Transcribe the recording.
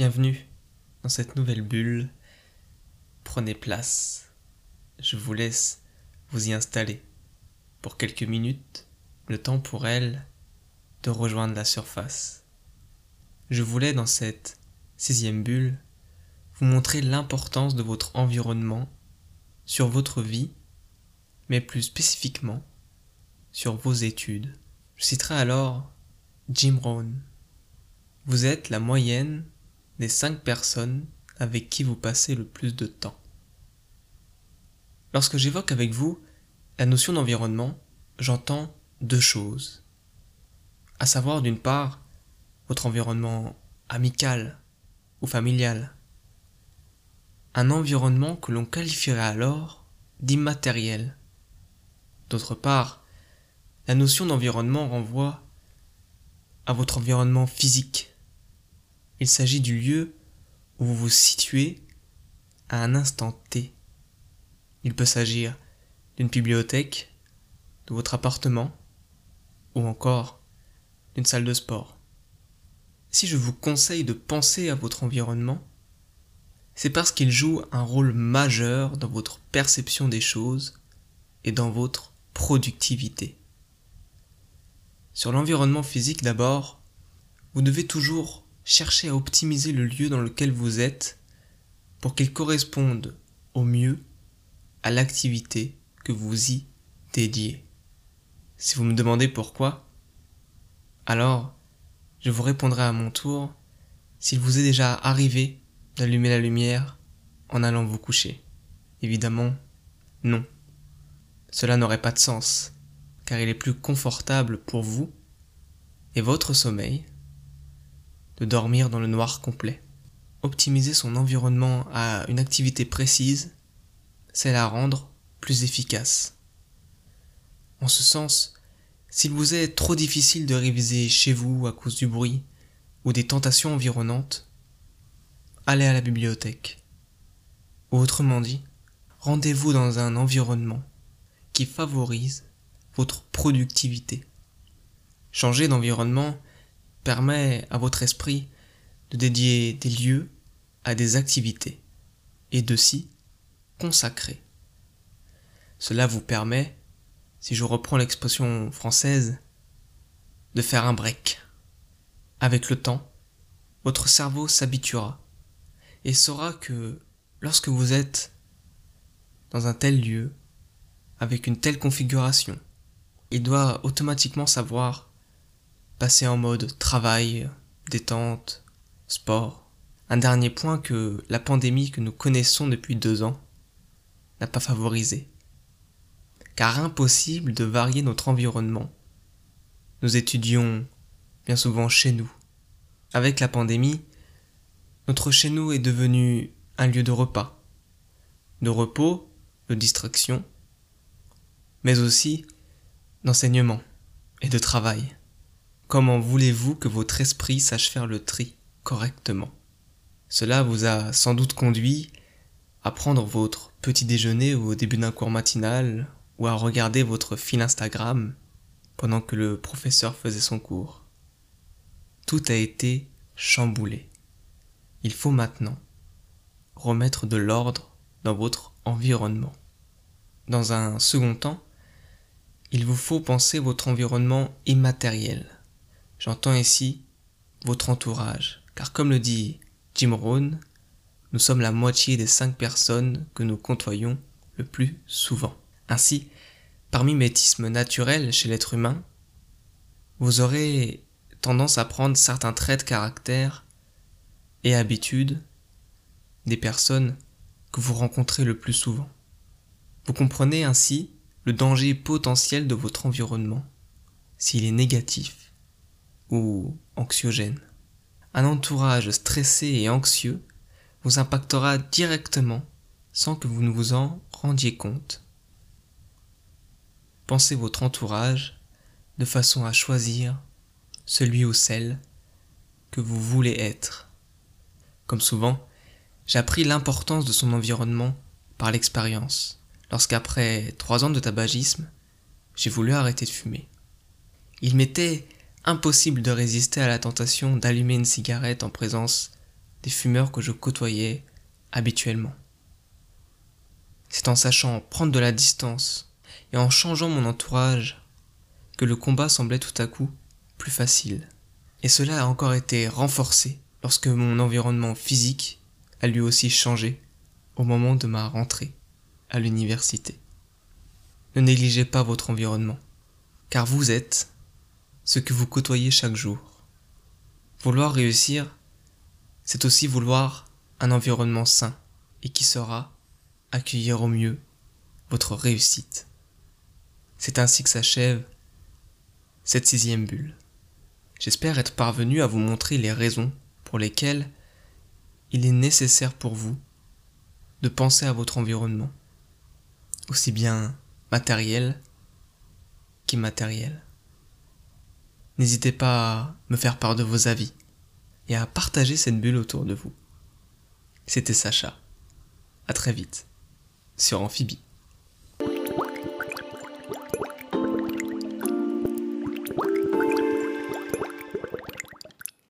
Bienvenue dans cette nouvelle bulle. Prenez place. Je vous laisse vous y installer pour quelques minutes, le temps pour elle de rejoindre la surface. Je voulais dans cette sixième bulle vous montrer l'importance de votre environnement sur votre vie, mais plus spécifiquement sur vos études. Je citerai alors Jim Rohn. Vous êtes la moyenne des cinq personnes avec qui vous passez le plus de temps. Lorsque j'évoque avec vous la notion d'environnement, j'entends deux choses. À savoir d'une part votre environnement amical ou familial. Un environnement que l'on qualifierait alors d'immatériel. D'autre part, la notion d'environnement renvoie à votre environnement physique. Il s'agit du lieu où vous vous situez à un instant T. Il peut s'agir d'une bibliothèque, de votre appartement ou encore d'une salle de sport. Si je vous conseille de penser à votre environnement, c'est parce qu'il joue un rôle majeur dans votre perception des choses et dans votre productivité. Sur l'environnement physique d'abord, vous devez toujours chercher à optimiser le lieu dans lequel vous êtes pour qu'il corresponde au mieux à l'activité que vous y dédiez. Si vous me demandez pourquoi, alors je vous répondrai à mon tour s'il vous est déjà arrivé d'allumer la lumière en allant vous coucher. Évidemment, non. Cela n'aurait pas de sens car il est plus confortable pour vous et votre sommeil de dormir dans le noir complet. Optimiser son environnement à une activité précise, c'est la rendre plus efficace. En ce sens, s'il vous est trop difficile de réviser chez vous à cause du bruit ou des tentations environnantes, allez à la bibliothèque. Autrement dit, rendez-vous dans un environnement qui favorise votre productivité. Changer d'environnement permet à votre esprit de dédier des lieux à des activités et de s'y consacrer. Cela vous permet, si je reprends l'expression française, de faire un break. Avec le temps, votre cerveau s'habituera et saura que lorsque vous êtes dans un tel lieu, avec une telle configuration, il doit automatiquement savoir passer en mode travail, détente, sport. Un dernier point que la pandémie que nous connaissons depuis deux ans n'a pas favorisé. Car impossible de varier notre environnement. Nous étudions bien souvent chez nous. Avec la pandémie, notre chez nous est devenu un lieu de repas, de repos, de distraction, mais aussi d'enseignement et de travail. Comment voulez-vous que votre esprit sache faire le tri correctement? Cela vous a sans doute conduit à prendre votre petit déjeuner au début d'un cours matinal ou à regarder votre fil Instagram pendant que le professeur faisait son cours. Tout a été chamboulé. Il faut maintenant remettre de l'ordre dans votre environnement. Dans un second temps, il vous faut penser votre environnement immatériel. J'entends ici votre entourage, car comme le dit Jim Rohn, nous sommes la moitié des cinq personnes que nous côtoyons le plus souvent. Ainsi, parmi métismes naturels chez l'être humain, vous aurez tendance à prendre certains traits de caractère et habitudes des personnes que vous rencontrez le plus souvent. Vous comprenez ainsi le danger potentiel de votre environnement, s'il est négatif ou anxiogène. Un entourage stressé et anxieux vous impactera directement sans que vous ne vous en rendiez compte. Pensez votre entourage de façon à choisir celui ou celle que vous voulez être. Comme souvent, j'ai appris l'importance de son environnement par l'expérience lorsqu'après trois ans de tabagisme, j'ai voulu arrêter de fumer. Il m'était impossible de résister à la tentation d'allumer une cigarette en présence des fumeurs que je côtoyais habituellement. C'est en sachant prendre de la distance et en changeant mon entourage que le combat semblait tout à coup plus facile. Et cela a encore été renforcé lorsque mon environnement physique a lui aussi changé au moment de ma rentrée à l'université. Ne négligez pas votre environnement, car vous êtes ce que vous côtoyez chaque jour. Vouloir réussir, c'est aussi vouloir un environnement sain et qui saura accueillir au mieux votre réussite. C'est ainsi que s'achève cette sixième bulle. J'espère être parvenu à vous montrer les raisons pour lesquelles il est nécessaire pour vous de penser à votre environnement, aussi bien matériel qu'immatériel. N'hésitez pas à me faire part de vos avis et à partager cette bulle autour de vous. C'était Sacha. À très vite sur Amphibie.